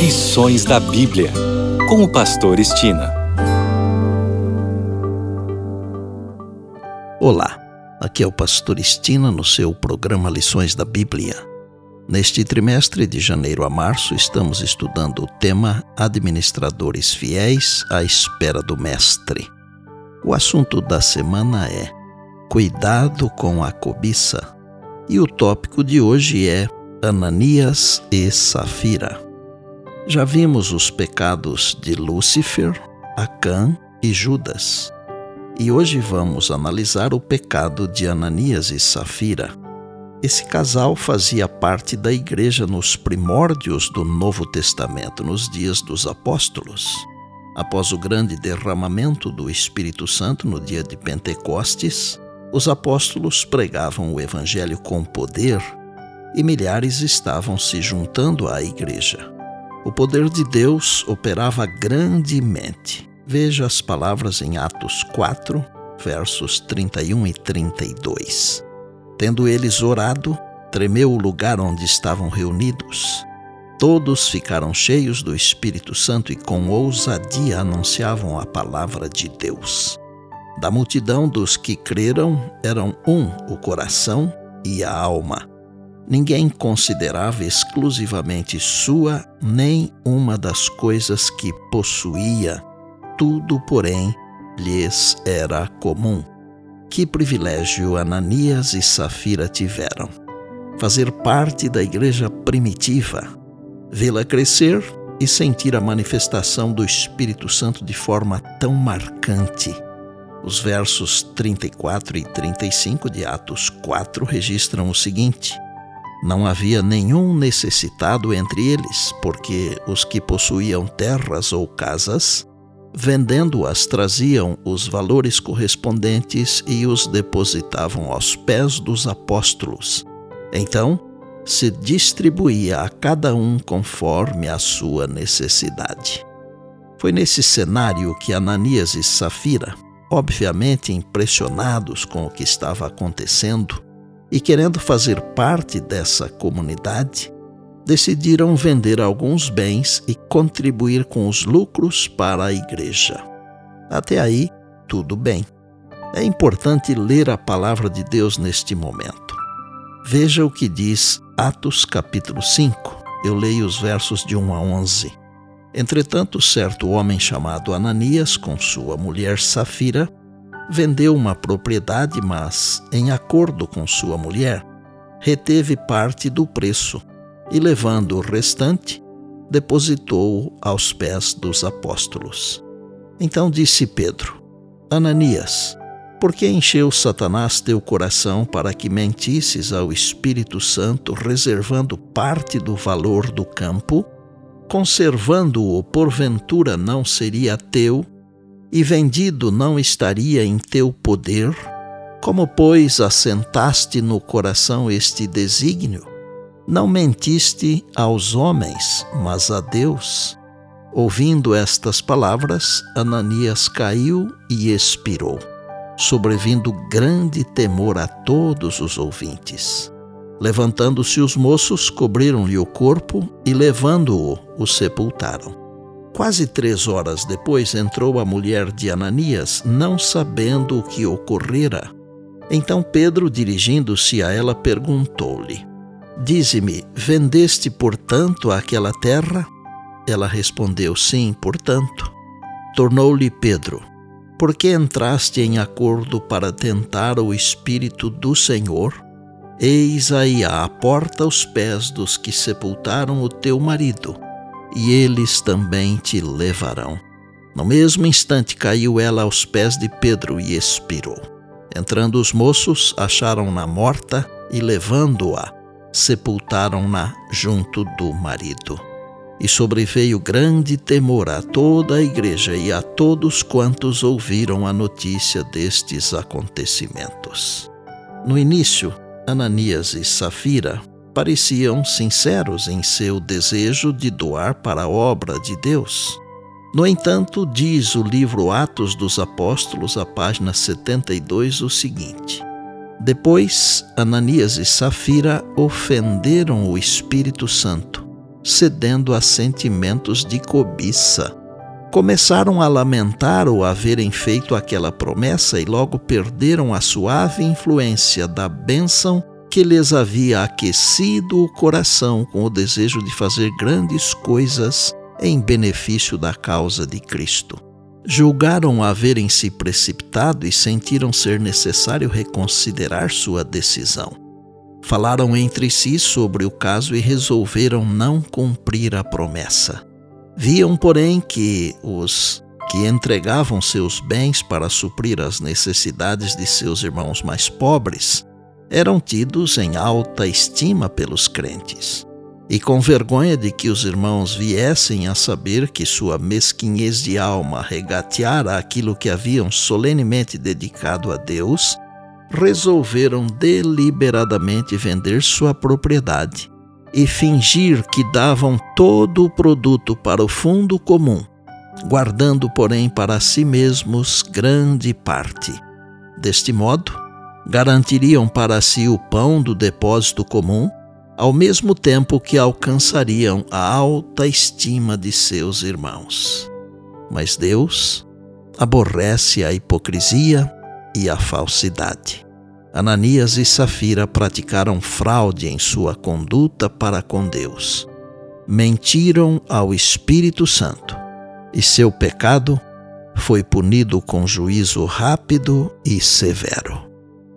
Lições da Bíblia, com o Pastor Estina. Olá, aqui é o Pastor Estina no seu programa Lições da Bíblia. Neste trimestre, de janeiro a março, estamos estudando o tema Administradores Fiéis à Espera do Mestre. O assunto da semana é Cuidado com a cobiça. E o tópico de hoje é Ananias e Safira. Já vimos os pecados de Lúcifer, Acã e Judas. E hoje vamos analisar o pecado de Ananias e Safira. Esse casal fazia parte da igreja nos primórdios do Novo Testamento, nos dias dos apóstolos. Após o grande derramamento do Espírito Santo no dia de Pentecostes, os apóstolos pregavam o Evangelho com poder e milhares estavam se juntando à igreja. O poder de Deus operava grandemente. Veja as palavras em Atos 4, versos 31 e 32. Tendo eles orado, tremeu o lugar onde estavam reunidos. Todos ficaram cheios do Espírito Santo e com ousadia anunciavam a palavra de Deus. Da multidão dos que creram, eram um o coração e a alma. Ninguém considerava exclusivamente sua nem uma das coisas que possuía, tudo, porém, lhes era comum. Que privilégio Ananias e Safira tiveram! Fazer parte da igreja primitiva, vê-la crescer e sentir a manifestação do Espírito Santo de forma tão marcante. Os versos 34 e 35 de Atos 4 registram o seguinte: não havia nenhum necessitado entre eles, porque os que possuíam terras ou casas, vendendo-as, traziam os valores correspondentes e os depositavam aos pés dos apóstolos. Então, se distribuía a cada um conforme a sua necessidade. Foi nesse cenário que Ananias e Safira, obviamente impressionados com o que estava acontecendo, e, querendo fazer parte dessa comunidade, decidiram vender alguns bens e contribuir com os lucros para a igreja. Até aí, tudo bem. É importante ler a palavra de Deus neste momento. Veja o que diz Atos capítulo 5. Eu leio os versos de 1 a 11. Entretanto, certo homem chamado Ananias, com sua mulher Safira, vendeu uma propriedade, mas, em acordo com sua mulher, reteve parte do preço e, levando o restante, depositou-o aos pés dos apóstolos. Então disse Pedro: Ananias, por que encheu Satanás teu coração para que mentisses ao Espírito Santo, reservando parte do valor do campo? Conservando-o, porventura não seria teu e vendido não estaria em teu poder? Como, pois, assentaste no coração este desígnio? Não mentiste aos homens, mas a Deus. Ouvindo estas palavras, Ananias caiu e expirou, sobrevindo grande temor a todos os ouvintes. Levantando-se os moços, cobriram-lhe o corpo e, levando-o, o sepultaram. Quase três horas depois entrou a mulher de Ananias, não sabendo o que ocorrera. Então Pedro, dirigindo-se a ela, perguntou-lhe: Dize-me, vendeste, portanto, aquela terra? Ela respondeu: Sim, portanto. Tornou-lhe Pedro: Por que entraste em acordo para tentar o Espírito do Senhor? Eis aí à porta os pés dos que sepultaram o teu marido e eles também te levarão. No mesmo instante caiu ela aos pés de Pedro e expirou. Entrando os moços, acharam-na morta e, levando-a, sepultaram-na junto do marido. E sobreveio grande temor a toda a igreja e a todos quantos ouviram a notícia destes acontecimentos. No início, Ananias e Safira pareciam sinceros em seu desejo de doar para a obra de Deus. No entanto, diz o livro Atos dos Apóstolos, a página 72, o seguinte: Depois, Ananias e Safira ofenderam o Espírito Santo cedendo a sentimentos de cobiça. Começaram a lamentar o haverem feito aquela promessa e logo perderam a suave influência da bênção que lhes havia aquecido o coração com o desejo de fazer grandes coisas em benefício da causa de Cristo. Julgaram haverem se precipitado e sentiram ser necessário reconsiderar sua decisão. Falaram entre si sobre o caso e resolveram não cumprir a promessa. Viam, porém, que os que entregavam seus bens para suprir as necessidades de seus irmãos mais pobres eram tidos em alta estima pelos crentes. E com vergonha de que os irmãos viessem a saber que sua mesquinhez de alma regateara aquilo que haviam solenemente dedicado a Deus, resolveram deliberadamente vender sua propriedade e fingir que davam todo o produto para o fundo comum, guardando, porém, para si mesmos grande parte. Deste modo, garantiriam para si o pão do depósito comum, ao mesmo tempo que alcançariam a alta estima de seus irmãos. Mas Deus aborrece a hipocrisia e a falsidade. Ananias e Safira praticaram fraude em sua conduta para com Deus. Mentiram ao Espírito Santo, e seu pecado foi punido com juízo rápido e severo